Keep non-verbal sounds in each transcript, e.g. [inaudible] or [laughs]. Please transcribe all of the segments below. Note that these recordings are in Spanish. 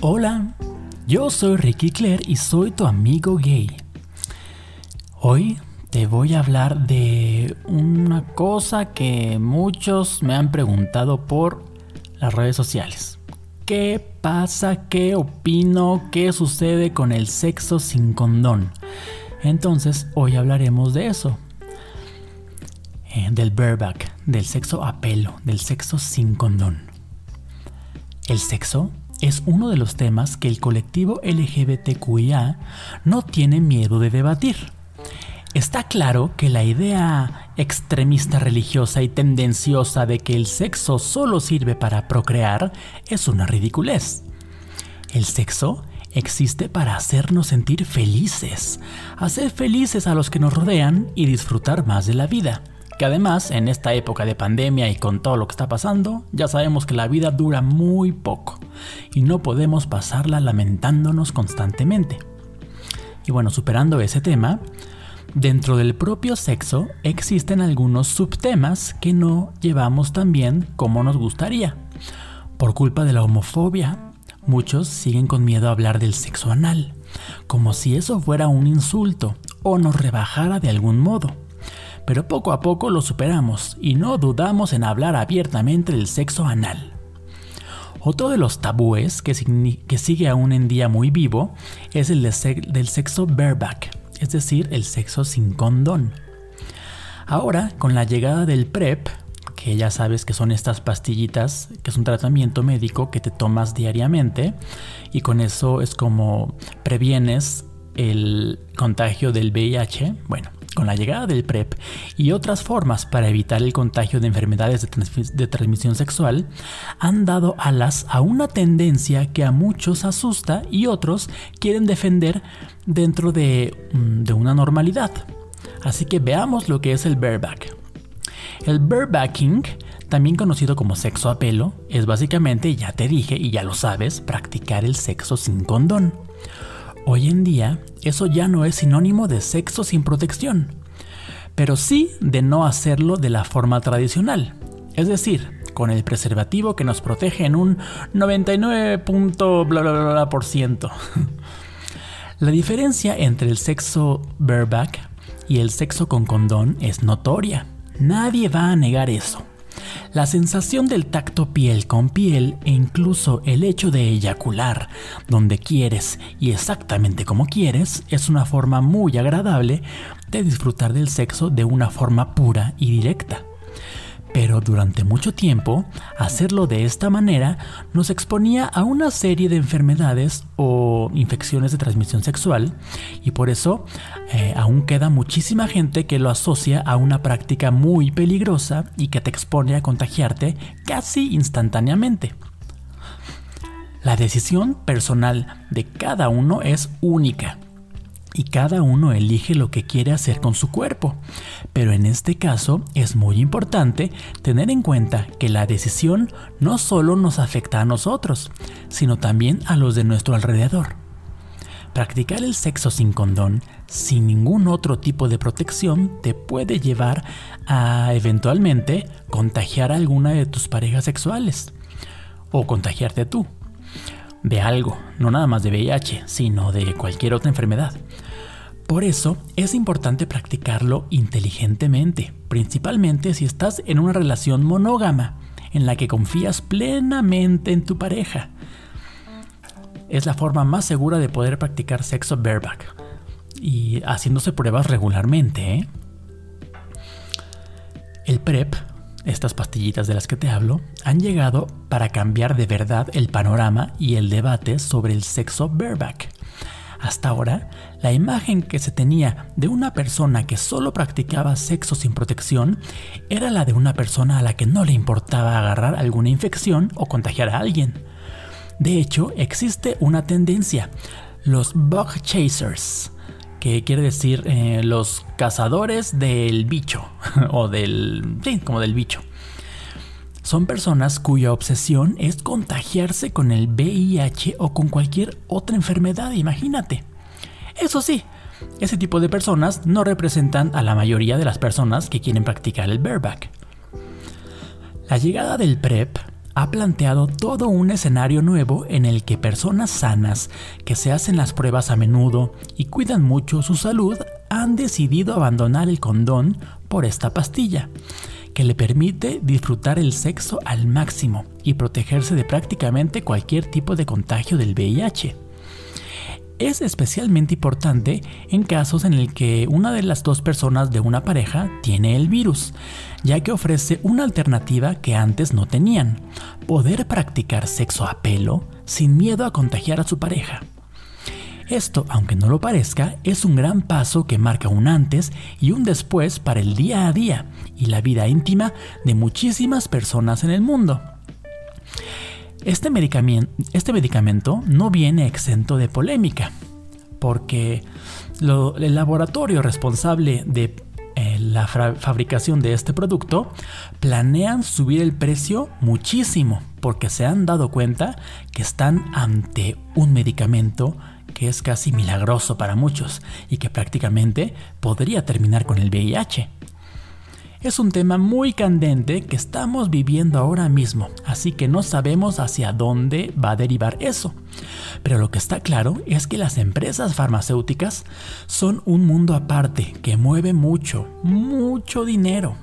Hola, yo soy Ricky Claire y soy tu amigo gay. Hoy te voy a hablar de una cosa que muchos me han preguntado por las redes sociales. ¿Qué pasa? ¿Qué opino? ¿Qué sucede con el sexo sin condón? Entonces hoy hablaremos de eso. Eh, del bareback, del sexo a pelo, del sexo sin condón. El sexo es uno de los temas que el colectivo LGBTQIA no tiene miedo de debatir. Está claro que la idea extremista religiosa y tendenciosa de que el sexo solo sirve para procrear es una ridiculez. El sexo existe para hacernos sentir felices, hacer felices a los que nos rodean y disfrutar más de la vida que además en esta época de pandemia y con todo lo que está pasando, ya sabemos que la vida dura muy poco y no podemos pasarla lamentándonos constantemente. Y bueno, superando ese tema, dentro del propio sexo existen algunos subtemas que no llevamos tan bien como nos gustaría. Por culpa de la homofobia, muchos siguen con miedo a hablar del sexo anal, como si eso fuera un insulto o nos rebajara de algún modo pero poco a poco lo superamos y no dudamos en hablar abiertamente del sexo anal. Otro de los tabúes que, sigue aún en día muy vivo es el del sexo bareback, es decir, el sexo sin condón. Ahora, con la llegada del PrEP, que ya sabes que son estas pastillitas, que es un tratamiento médico que te tomas diariamente, y con eso es como previenes el contagio del VIH, bueno, con la llegada del PrEP y otras formas para evitar el contagio de enfermedades de, transmisión sexual, han dado alas a una tendencia que a muchos asusta y otros quieren defender dentro de, mm, de una normalidad. Así que veamos lo que es el bareback. El barebacking, también conocido como sexo a pelo, es básicamente, ya te dije y ya lo sabes, practicar el sexo sin condón. Hoy en día, eso ya no es sinónimo de sexo sin protección, pero sí de no hacerlo de la forma tradicional, es decir, con el preservativo que nos protege en un 99. Bla, bla, bla, por ciento. [laughs] La diferencia entre el sexo bareback y el sexo con condón es notoria. Nadie va a negar eso. La sensación del tacto piel con piel e incluso el hecho de eyacular donde quieres y exactamente como quieres es una forma muy agradable de disfrutar del sexo de una forma pura y directa. Pero durante mucho tiempo, hacerlo de esta manera nos exponía a una serie de enfermedades o infecciones de transmisión sexual y por eso eh, aún queda muchísima gente que lo asocia a una práctica muy peligrosa y que te expone a contagiarte casi instantáneamente. La decisión personal de cada uno es única y cada uno elige lo que quiere hacer con su cuerpo. Pero en este caso es muy importante tener en cuenta que la decisión no solo nos afecta a nosotros, sino también a los de nuestro alrededor. Practicar el sexo sin condón, sin ningún otro tipo de protección, te puede llevar a eventualmente contagiar a alguna de tus parejas sexuales o contagiarte tú de algo, no nada más de VIH, sino de cualquier otra enfermedad. Por eso es importante practicarlo inteligentemente, principalmente si estás en una relación monógama, en la que confías plenamente en tu pareja. Es la forma más segura de poder practicar sexo bareback y haciéndose pruebas regularmente. ¿eh? El PrEP estas pastillitas de las que te hablo, han llegado para cambiar de verdad el panorama y el debate sobre el sexo bareback. Hasta ahora, la imagen que se tenía de una persona que solo practicaba sexo sin protección era la de una persona a la que no le importaba agarrar alguna infección o contagiar a alguien. De hecho, existe una tendencia, los bug chasers, que quiere decir eh, los cazadores del bicho, [laughs] o del... sí, como del bicho. Son personas cuya obsesión es contagiarse con el VIH o con cualquier otra enfermedad, imagínate. Eso sí, ese tipo de personas no representan a la mayoría de las personas que quieren practicar el bareback. La llegada del PrEP ha planteado todo un escenario nuevo en el que personas sanas que se hacen las pruebas a menudo y cuidan mucho su salud han decidido abandonar el condón por esta pastilla, que le permite disfrutar el sexo al máximo y protegerse de prácticamente cualquier tipo de contagio del VIH es especialmente importante en casos en el que una de las dos personas de una pareja tiene el virus, ya que ofrece una alternativa que antes no tenían, poder practicar sexo a pelo sin miedo a contagiar a su pareja. Esto, aunque no lo parezca, es un gran paso que marca un antes y un después para el día a día y la vida íntima de muchísimas personas en el mundo. Este medicamento, este medicamento no viene exento de polémica, porque el laboratorio responsable de eh, la fabricación de este producto planean subir el precio muchísimo, porque se han dado cuenta que están ante un medicamento que es casi milagroso para muchos y que prácticamente podría terminar con el VIH. Es un tema muy candente que estamos viviendo ahora mismo, así que no sabemos hacia dónde va a derivar eso. Pero lo que está claro es que las empresas farmacéuticas son un mundo aparte que mueve mucho, mucho dinero.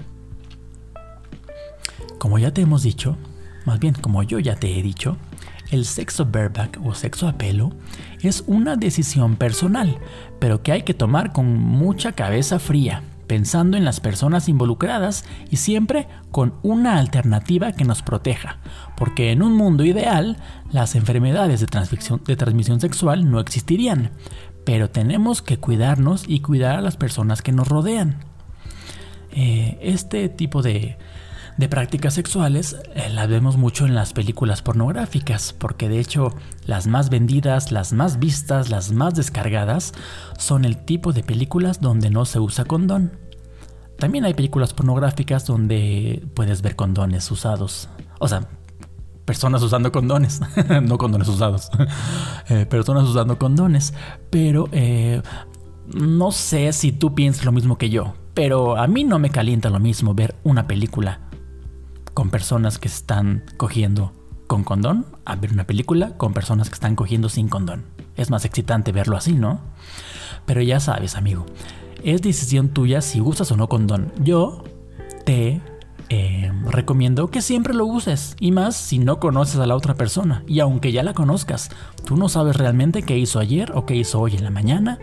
Como ya te hemos dicho, más bien como yo ya te he dicho, el sexo bareback o sexo a pelo es una decisión personal, pero que hay que tomar con mucha cabeza fría pensando en las personas involucradas y siempre con una alternativa que nos proteja, porque en un mundo ideal las enfermedades de transmisión, sexual no existirían, pero tenemos que cuidarnos y cuidar a las personas que nos rodean. Eh, este tipo de, de prácticas sexuales eh, las vemos mucho en las películas pornográficas, porque de hecho las más vendidas, las más vistas, las más descargadas son el tipo de películas donde no se usa condón. También hay películas pornográficas donde puedes ver condones usados. O sea, personas usando condones, [laughs] no condones usados, [laughs] eh, personas usando condones. Pero eh, no sé si tú piensas lo mismo que yo, pero a mí no me calienta lo mismo ver una película con personas que están cogiendo con condón a ver una película con personas que están cogiendo sin condón. Es más excitante verlo así, ¿no? Pero ya sabes, amigo, es decisión tuya si usas o no condón. Yo te eh, recomiendo que siempre lo uses y más si no conoces a la otra persona y aunque ya la conozcas, tú no sabes realmente qué hizo ayer o qué hizo hoy en la mañana.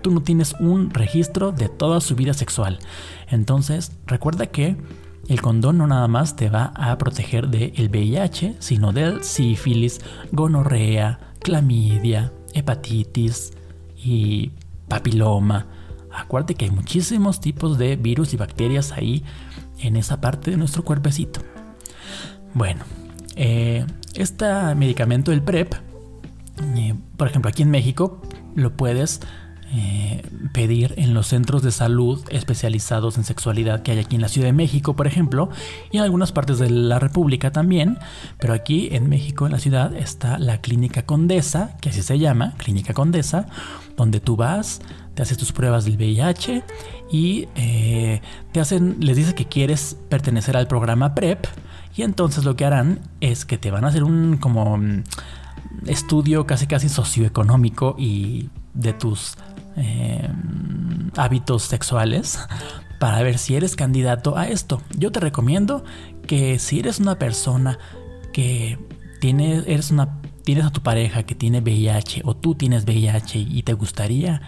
Tú no tienes un registro de toda su vida sexual. Entonces, recuerda que el condón no nada más te va a proteger del VIH, sino del sífilis, gonorrea, clamidia, hepatitis y papiloma. Acuérdate que hay muchísimos tipos de virus y bacterias ahí en esa parte de nuestro cuerpecito. Bueno, este medicamento, el PrEP, eh, por ejemplo, aquí en México lo puedes eh, pedir en los centros de salud especializados en sexualidad que hay aquí en la Ciudad de México, por ejemplo, y en algunas partes de la República también, pero aquí en México, en la ciudad, está la Clínica Condesa, que así se llama, Clínica Condesa, donde tú vas, te haces tus pruebas del VIH y eh, te hacen, les dices que quieres pertenecer al programa PrEP, y entonces lo que harán es que te van a hacer un como mm, estudio casi casi socioeconómico y de tus eh, hábitos sexuales para ver si eres candidato a esto. Yo te recomiendo que si eres una persona que tiene, eres una, tienes a tu pareja que tiene VIH o tú tienes VIH y te gustaría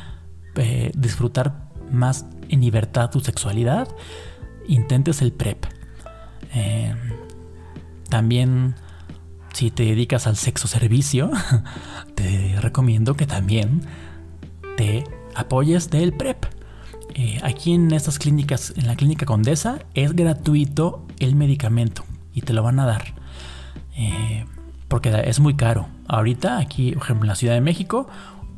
eh, disfrutar más en libertad tu sexualidad, intentes el PrEP. Eh, también si te dedicas al sexo servicio, [laughs] te recomiendo que también te apoyes del PrEP. Eh, aquí en estas clínicas, en la clínica Condesa, es gratuito el medicamento y te lo van a dar. Eh, porque es muy caro. Ahorita, aquí, por ejemplo, en la Ciudad de México,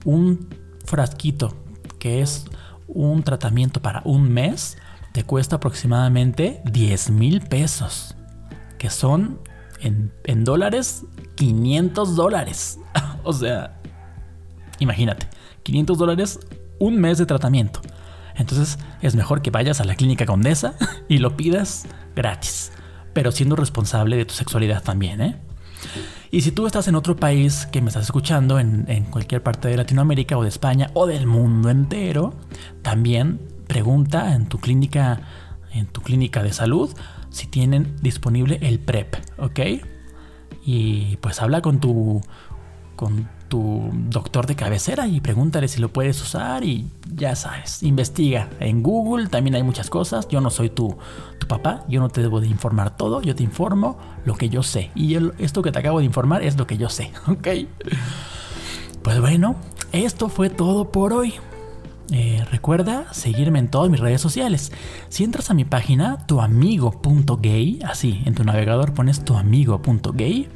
un frasquito que es un tratamiento para un mes te cuesta aproximadamente 10 mil pesos. Que son en, en dólares 500 dólares. [laughs] o sea, imagínate. 500 dólares, un mes de tratamiento. Entonces es mejor que vayas a la clínica Condesa [laughs] y lo pidas gratis. pero siendo responsable de tu sexualidad también, ¿eh? Y si tú estás en otro país que me estás escuchando, en, cualquier parte de Latinoamérica o de España o del mundo entero, también pregunta en tu clínica, en tu clínica de salud, si tienen disponible el PrEP, ¿ok? Y pues habla con tu, con tu doctor de cabecera y pregúntale si lo puedes usar y ya sabes, investiga. En Google también hay muchas cosas. Yo no soy tu, tu papá, yo no te debo de informar todo, yo te informo lo que yo sé. Y esto que te acabo de informar es lo que yo sé, [laughs] ¿ok? Pues bueno, esto fue todo por hoy. Eh, recuerda seguirme en todas mis redes sociales. Si entras a mi página, tuamigo.gay, así, en tu navegador pones tuamigo.gay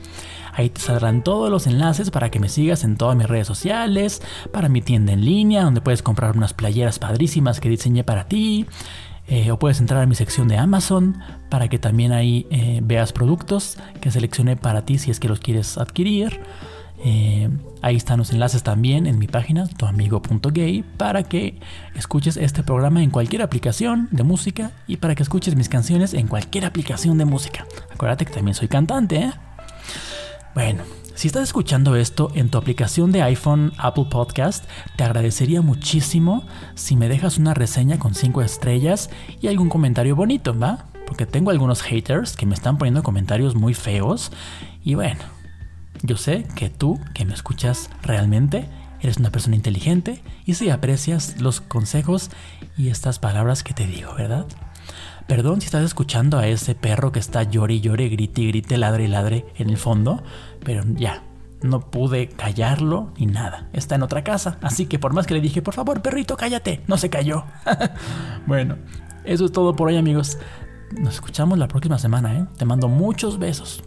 Ahí te saldrán todos los enlaces para que me sigas en todas mis redes sociales, para mi tienda en línea, donde puedes comprar unas playeras padrísimas que diseñé para ti. Eh, o puedes entrar a mi sección de Amazon para que también ahí eh, veas productos que seleccioné para ti si es que los quieres adquirir. Eh, ahí están los enlaces también en mi página, tuamigo.gay, para que escuches este programa en cualquier aplicación de música y para que escuches mis canciones en cualquier aplicación de música. Acuérdate que también soy cantante, ¿eh? Bueno, si estás escuchando esto en tu aplicación de iPhone Apple Podcast, te agradecería muchísimo si me dejas una reseña con 5 estrellas y algún comentario bonito, ¿va? Porque tengo algunos haters que me están poniendo comentarios muy feos y bueno, yo sé que tú que me escuchas realmente eres una persona inteligente y si aprecias los consejos y estas palabras que te digo, ¿verdad? Perdón si estás escuchando a ese perro que está llore y llore, grite y grite, ladre y ladre en el fondo, pero ya, no pude callarlo ni nada. Está en otra casa, así que por más que le dije, por favor, perrito, cállate, no se cayó. [laughs] bueno, eso es todo por hoy, amigos. Nos escuchamos la próxima semana, ¿eh? Te mando muchos besos.